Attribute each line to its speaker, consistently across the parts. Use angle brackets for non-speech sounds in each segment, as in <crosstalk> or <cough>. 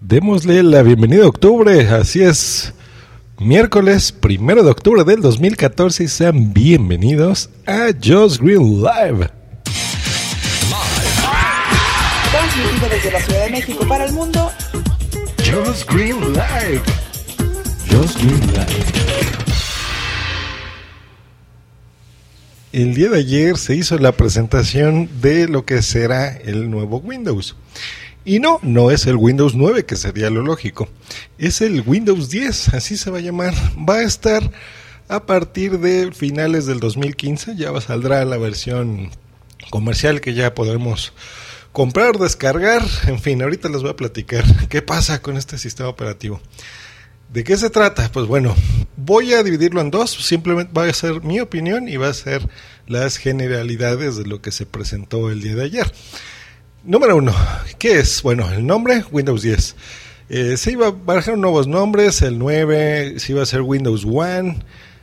Speaker 1: Démosle la bienvenida a octubre, así es. Miércoles primero de octubre del 2014 y sean bienvenidos a Just Green Live.
Speaker 2: Transmitido desde la Ciudad de México para el mundo.
Speaker 1: Just Green Live. Just Green Live. El día de ayer se hizo la presentación de lo que será el nuevo Windows. Y no, no es el Windows 9, que sería lo lógico. Es el Windows 10, así se va a llamar. Va a estar a partir de finales del 2015, ya saldrá la versión comercial que ya podremos comprar, descargar, en fin, ahorita les voy a platicar qué pasa con este sistema operativo. ¿De qué se trata? Pues bueno, voy a dividirlo en dos, simplemente va a ser mi opinión y va a ser las generalidades de lo que se presentó el día de ayer. Número uno, ¿qué es? Bueno, el nombre, Windows 10. Eh, se iba a barajar nuevos nombres, el 9, se iba a ser Windows One,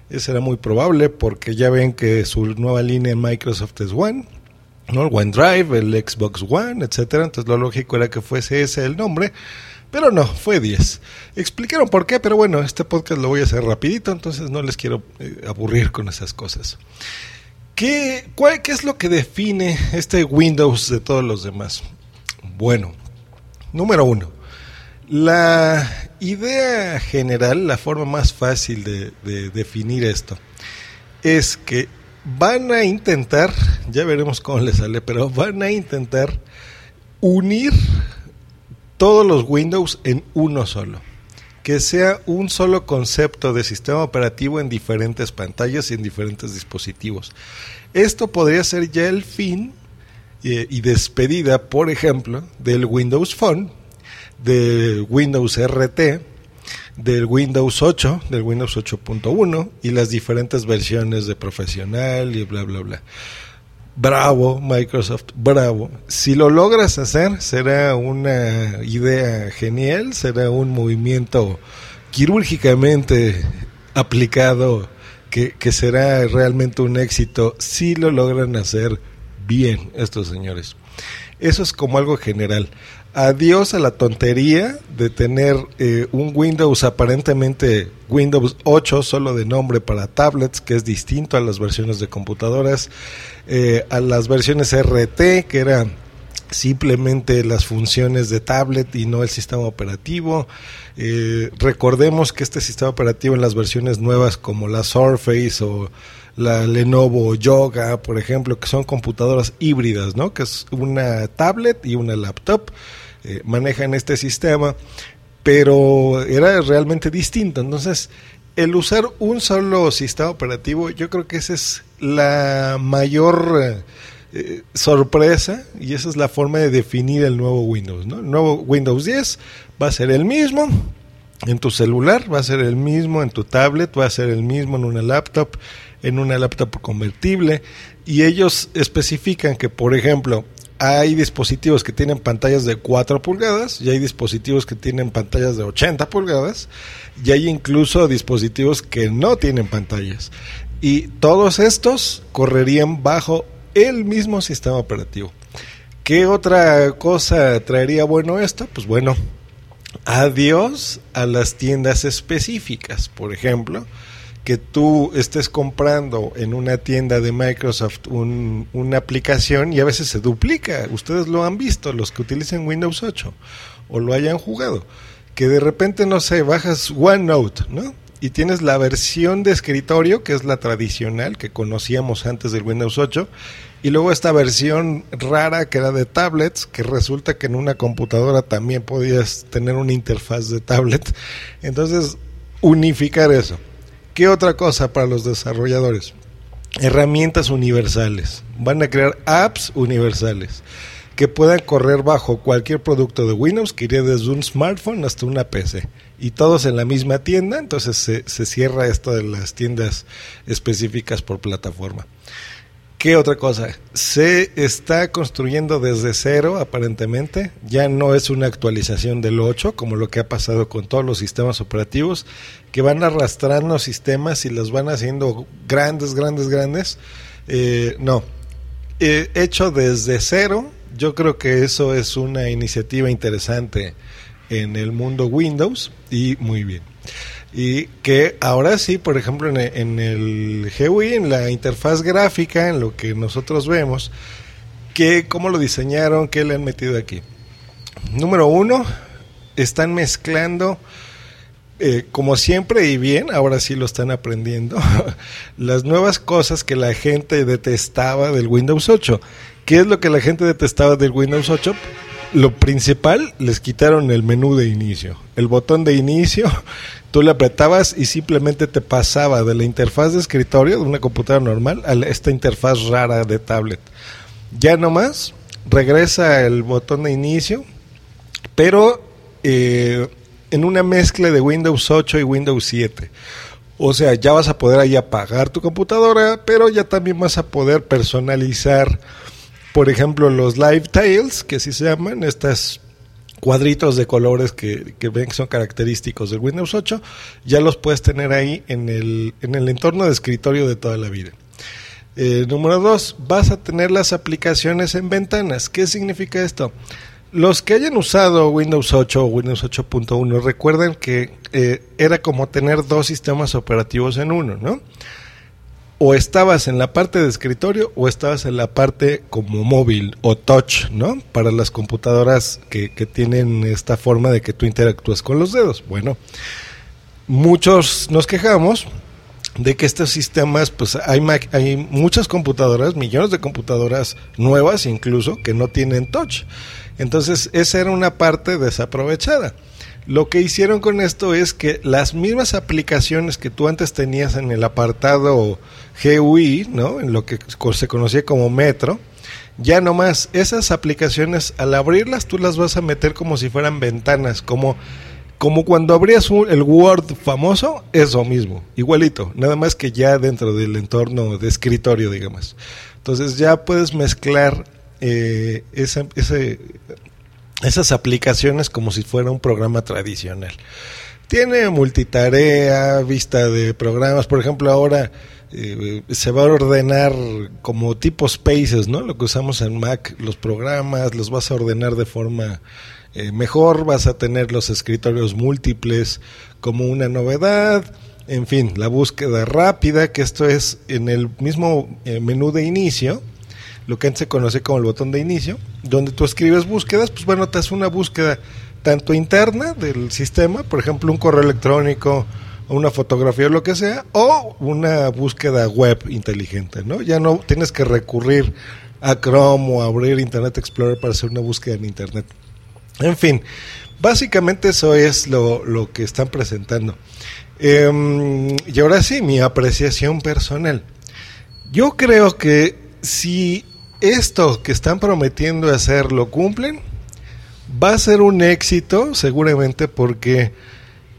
Speaker 1: eso era muy probable porque ya ven que su nueva línea en Microsoft es One, ¿no? el OneDrive, el Xbox One, etcétera, entonces lo lógico era que fuese ese el nombre pero no, fue 10. Explicaron por qué, pero bueno, este podcast lo voy a hacer rapidito, entonces no les quiero eh, aburrir con esas cosas. ¿Qué, cuál, ¿Qué es lo que define este Windows de todos los demás? Bueno, número uno, la idea general, la forma más fácil de, de definir esto, es que van a intentar, ya veremos cómo les sale, pero van a intentar unir todos los Windows en uno solo. Que sea un solo concepto de sistema operativo en diferentes pantallas y en diferentes dispositivos. Esto podría ser ya el fin eh, y despedida, por ejemplo, del Windows Phone, del Windows RT, del Windows 8, del Windows 8.1 y las diferentes versiones de profesional y bla, bla, bla. Bravo, Microsoft, bravo. Si lo logras hacer, será una idea genial, será un movimiento quirúrgicamente aplicado que, que será realmente un éxito si lo logran hacer bien estos señores. Eso es como algo general adiós a la tontería de tener eh, un Windows aparentemente Windows 8 solo de nombre para tablets, que es distinto a las versiones de computadoras, eh, a las versiones RT, que eran simplemente las funciones de tablet y no el sistema operativo. Eh, recordemos que este sistema operativo en las versiones nuevas como la Surface o la Lenovo Yoga, por ejemplo, que son computadoras híbridas, ¿no? Que es una tablet y una laptop eh, manejan este sistema, pero era realmente distinto. Entonces, el usar un solo sistema operativo, yo creo que esa es la mayor eh, sorpresa y esa es la forma de definir el nuevo Windows. ¿no? El nuevo Windows 10 va a ser el mismo en tu celular, va a ser el mismo en tu tablet, va a ser el mismo en una laptop, en una laptop convertible y ellos especifican que, por ejemplo, hay dispositivos que tienen pantallas de 4 pulgadas y hay dispositivos que tienen pantallas de 80 pulgadas y hay incluso dispositivos que no tienen pantallas. Y todos estos correrían bajo el mismo sistema operativo. ¿Qué otra cosa traería bueno esto? Pues bueno, adiós a las tiendas específicas. Por ejemplo, que tú estés comprando en una tienda de Microsoft una aplicación y a veces se duplica. Ustedes lo han visto, los que utilicen Windows 8 o lo hayan jugado. Que de repente, no sé, bajas OneNote, ¿no? Y tienes la versión de escritorio, que es la tradicional que conocíamos antes del Windows 8, y luego esta versión rara que era de tablets, que resulta que en una computadora también podías tener una interfaz de tablet. Entonces, unificar eso. ¿Qué otra cosa para los desarrolladores? Herramientas universales. Van a crear apps universales. que puedan correr bajo cualquier producto de Windows, que iría desde un smartphone hasta una PC. Y todos en la misma tienda, entonces se, se cierra esto de las tiendas específicas por plataforma. ¿Qué otra cosa? Se está construyendo desde cero, aparentemente. Ya no es una actualización del 8, como lo que ha pasado con todos los sistemas operativos, que van arrastrando sistemas y los van haciendo grandes, grandes, grandes. Eh, no. Eh, hecho desde cero, yo creo que eso es una iniciativa interesante en el mundo Windows y muy bien. Y que ahora sí, por ejemplo, en, el GUI, en la interfaz gráfica, en lo que nosotros vemos, que cómo lo diseñaron, qué le han metido aquí. Número uno, están mezclando, eh, como siempre y bien, ahora sí lo están aprendiendo, <laughs> las nuevas cosas que la gente detestaba del Windows 8. ¿Qué es lo que la gente detestaba del Windows 8? Lo principal, les quitaron el menú de inicio. El botón de inicio <laughs> Tú le apretabas y simplemente te pasaba de la interfaz de escritorio de una computadora normal a esta interfaz rara de tablet. Ya nomás regresa el botón de inicio, pero eh, en una mezcla de Windows 8 y Windows 7. O sea, ya vas a poder ahí apagar tu computadora, pero ya también vas a poder personalizar, por ejemplo, los Live Tails, que así se llaman, estas cuadritos de colores que, ven que son característicos del Windows 8, ya los puedes tener ahí en el, en el entorno de escritorio de toda la vida. Eh, número dos, vas a tener las aplicaciones en ventanas. ¿Qué significa esto? Los que hayan usado Windows 8 o Windows 8.1 recuerden que eh, era como tener dos sistemas operativos en uno, ¿no? O estabas en la parte de escritorio o estabas en la parte como móvil o touch, ¿no? Para las computadoras que, tienen esta forma de que tú interactúas con los dedos. Bueno, muchos nos quejamos de que estos sistemas, pues hay, hay muchas computadoras, millones de computadoras nuevas incluso, que no tienen touch. Entonces, esa era una parte desaprovechada. Lo que hicieron con esto es que las mismas aplicaciones que tú antes tenías en el apartado GUI, ¿no? En lo que se conocía como Metro, ya nomás esas aplicaciones al abrirlas tú las vas a meter como si fueran ventanas, como como cuando abrías el Word famoso, eso mismo, igualito, nada más que ya dentro del entorno de escritorio, digamos. Entonces ya puedes mezclar eh, ese, esas aplicaciones como si fuera un programa tradicional. Tiene multitarea, vista de programas, por ejemplo, ahora eh, se va a ordenar como tipo spaces, ¿no? Lo que usamos en Mac, los programas, los vas a ordenar de forma eh, mejor, vas a tener los escritorios múltiples como una novedad, en fin, la búsqueda rápida, que esto es en el mismo eh, menú de inicio, lo que antes se conoce como el botón de inicio, donde tú escribes búsquedas, pues bueno, te hace una búsqueda tanto interna del sistema, por ejemplo, un correo electrónico, una fotografía o lo que sea, o una búsqueda web inteligente, ¿no? Ya no tienes que recurrir a Chrome o abrir Internet Explorer para hacer una búsqueda en Internet. En fin, básicamente eso es lo, lo que están presentando. Em, y ahora sí, mi apreciación personal. Yo creo que si esto que están prometiendo hacer lo cumplen, va a ser un éxito seguramente porque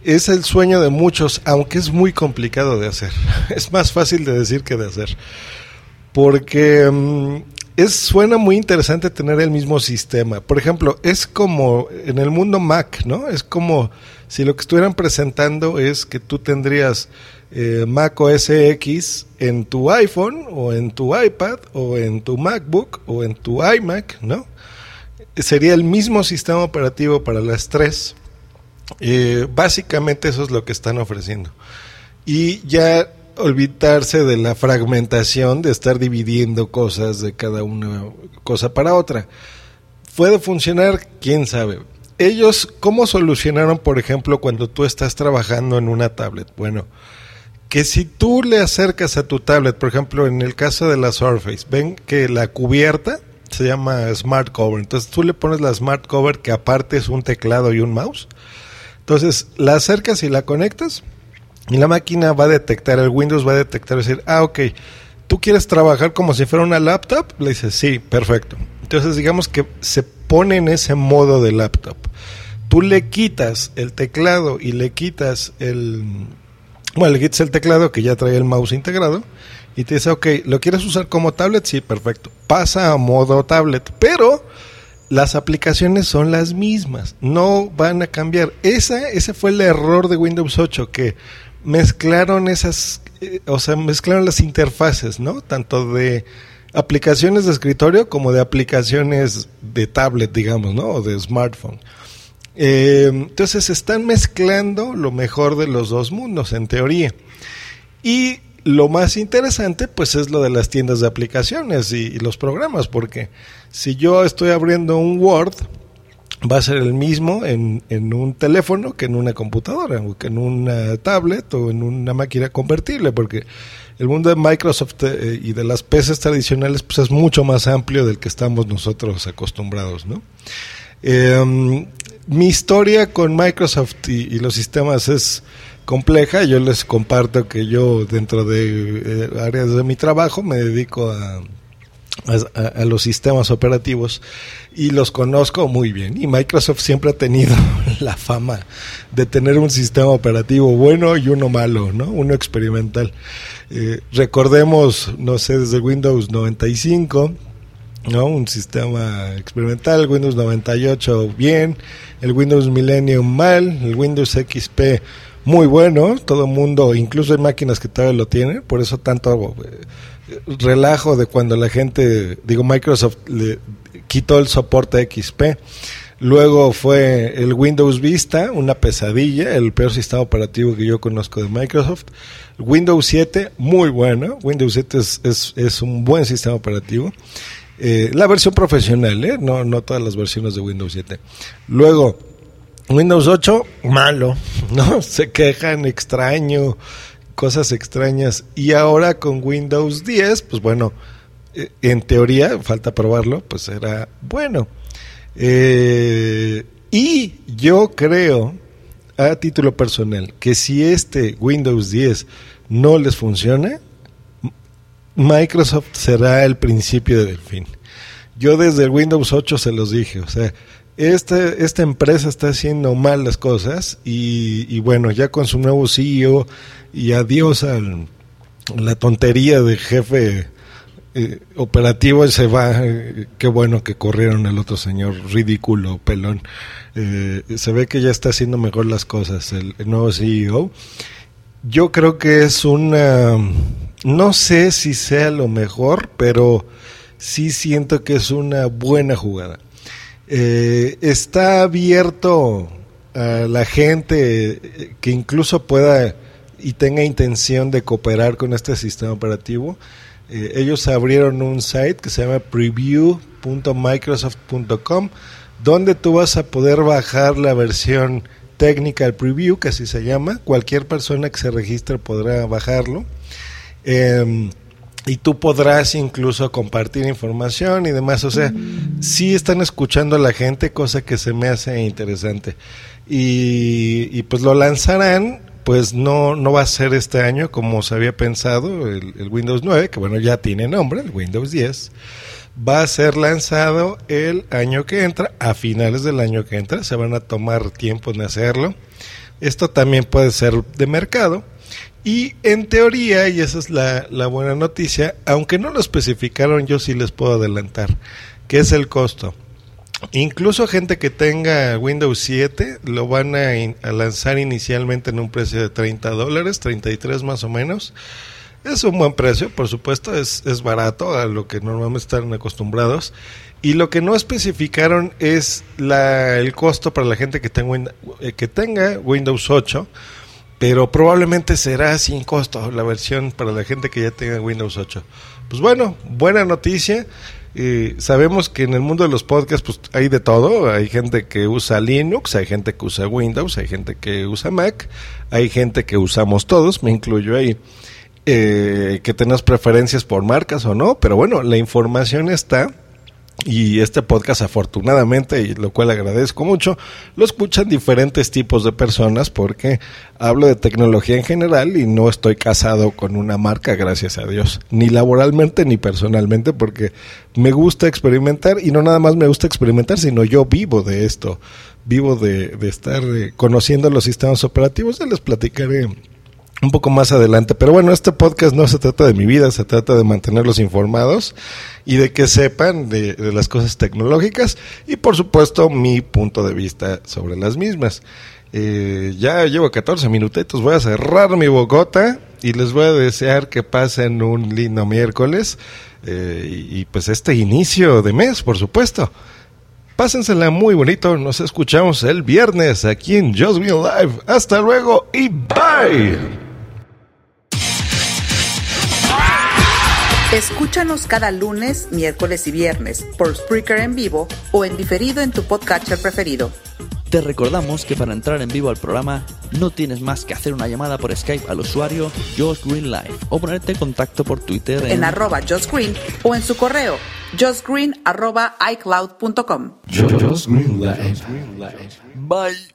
Speaker 1: es el sueño de muchos, aunque es muy complicado de hacer. <laughs> Es más fácil de decir que de hacer. Porque mm, es, suena muy interesante tener el mismo sistema. Por ejemplo, es como en el mundo Mac, ¿no? Es como si lo que estuvieran presentando es que tú tendrías eh, Mac OS X en tu iPhone o en tu iPad o en tu MacBook o en tu iMac, ¿no? Sería el mismo sistema operativo para las tres. Eh, básicamente eso es lo que están ofreciendo. Y ya olvidarse de la fragmentación, de estar dividiendo cosas de cada una cosa para otra. ¿Puede funcionar? ¿Quién sabe? Ellos, ¿cómo solucionaron, por ejemplo, cuando tú estás trabajando en una tablet? Bueno, que si tú le acercas a tu tablet, por ejemplo, en el caso de la Surface, ven que la cubierta se llama Smart Cover. Entonces tú le pones la Smart Cover que aparte es un teclado y un mouse. Entonces la acercas y la conectas y la máquina va a detectar, el Windows va a detectar, decir, ah, ok, tú quieres trabajar como si fuera una laptop, le dices, sí, perfecto. Entonces digamos que se pone en ese modo de laptop. Tú le quitas el teclado y le quitas el... Bueno, le quitas el teclado que ya trae el mouse integrado y te dice, ok, ¿lo quieres usar como tablet? Sí, perfecto. Pasa a modo tablet, pero las aplicaciones son las mismas, no van a cambiar. Esa, ese fue el error de Windows 8, que mezclaron esas, eh, o sea, mezclaron las interfaces, ¿no? Tanto de aplicaciones de escritorio como de aplicaciones de tablet, digamos, ¿no? O de smartphone. Eh, entonces están mezclando lo mejor de los dos mundos, en teoría. Y lo más interesante, pues, es lo de las tiendas de aplicaciones y, y los programas, porque si yo estoy abriendo un Word, va a ser el mismo en, en, un teléfono que en una computadora, o que en una tablet o en una máquina convertible, porque el mundo de Microsoft eh, y de las PCs tradicionales pues es mucho más amplio del que estamos nosotros acostumbrados, ¿no? Eh, mi historia con Microsoft y, y, los sistemas es compleja. Yo les comparto que yo dentro de eh, áreas de mi trabajo me dedico a a, a, los sistemas operativos y los conozco muy bien. Y Microsoft siempre ha tenido <laughs> la fama de tener un sistema operativo bueno y uno malo, ¿no? Uno experimental. Eh, recordemos, no sé, desde Windows 95, ¿no? Un sistema experimental, Windows 98 bien, el Windows Millennium mal, el Windows XP muy bueno, todo el mundo, incluso hay máquinas que todavía lo tienen, por eso tanto eh, relajo de cuando la gente, digo, Microsoft le quitó el soporte XP. Luego fue el Windows Vista, una pesadilla, el peor sistema operativo que yo conozco de Microsoft. Windows 7, muy bueno. Windows 7 es, es, un buen sistema operativo. Eh, la versión profesional, ¿eh? no, no todas las versiones de Windows 7. Luego, Windows 8, malo, <laughs> ¿no? Se quejan, extraño, cosas extrañas. Y ahora con Windows 10, pues bueno, eh, en teoría, falta probarlo, pues será bueno. Eh, y yo creo, a título personal, que si este Windows 10 no les funciona, Microsoft será el principio del fin. Yo desde el Windows 8 se los dije, o sea, esta, esta empresa está haciendo mal las cosas y, bueno, ya con su nuevo CEO y adiós a la tontería de jefe eh, operativo se va, qué bueno que corrieron el otro señor ridículo, pelón. Eh, se ve que ya está haciendo mejor las cosas el, el nuevo CEO. Yo creo que es una, no sé si sea lo mejor, pero sí siento que es una buena jugada. Eh, está abierto a la gente que incluso pueda y tenga intención de cooperar con este sistema operativo. Eh, ellos abrieron un site que se llama preview.microsoft.com donde tú vas a poder bajar la versión técnica del preview, que así se llama. Cualquier persona que se registre podrá bajarlo. Eh, y tú podrás incluso compartir información y demás. O sea, sí están escuchando a la gente, cosa que se me hace interesante. Y, pues lo lanzarán, pues no, no va a ser este año como se había pensado, el, el, Windows 9, que bueno, ya tiene nombre, el Windows 10. Va a ser lanzado el año que entra, a finales del año que entra. Se van a tomar tiempo en hacerlo. Esto también puede ser de mercado y en teoría, y esa es la, la, buena noticia, aunque no lo especificaron, yo sí les puedo adelantar, que es el costo. Incluso gente que tenga Windows 7 lo van a, a lanzar inicialmente en un precio de 30 dólares, 33 más o menos. Es un buen precio, por supuesto, es, es barato a lo que normalmente están acostumbrados. Y lo que no especificaron es la, el costo para la gente que tenga, que tenga Windows 8 pero probablemente será sin costo la versión para la gente que ya tenga Windows 8. Pues bueno, buena noticia. Eh, sabemos que en el mundo de los podcasts pues hay de todo, hay gente que usa Linux, hay gente que usa Windows, hay gente que usa Mac, hay gente que usamos todos, me incluyo ahí, eh, que tenemos preferencias por marcas o no, pero bueno, la información está Y este podcast, afortunadamente, y lo cual agradezco mucho, lo escuchan diferentes tipos de personas porque hablo de tecnología en general y no estoy casado con una marca, gracias a Dios, ni laboralmente ni personalmente, porque me gusta experimentar y no nada más me gusta experimentar, sino yo vivo de esto, vivo de, de estar eh, conociendo los sistemas operativos. Ya les platicaré un poco más adelante. Pero bueno, este podcast no se trata de mi vida, se trata de mantenerlos informados y de que sepan de, las cosas tecnológicas y por supuesto mi punto de vista sobre las mismas. Eh, ya llevo 14 minutitos, voy a cerrar mi bocota y les voy a desear que pasen un lindo miércoles eh, y, y pues este inicio de mes, por supuesto. Pásensela muy bonito, nos escuchamos el viernes aquí en Just Be Live. Hasta luego y bye.
Speaker 2: Escúchanos cada lunes, miércoles y viernes por Spreaker en vivo o en diferido en tu podcatcher preferido.
Speaker 3: Te recordamos que para entrar en vivo al programa no tienes más que hacer una llamada por Skype al usuario Josh Green Live o ponerte en contacto por Twitter
Speaker 2: en, en arroba Josh Green o en su correo joshgreen arroba iCloud.com.
Speaker 4: Josh Green Live.
Speaker 3: Bye.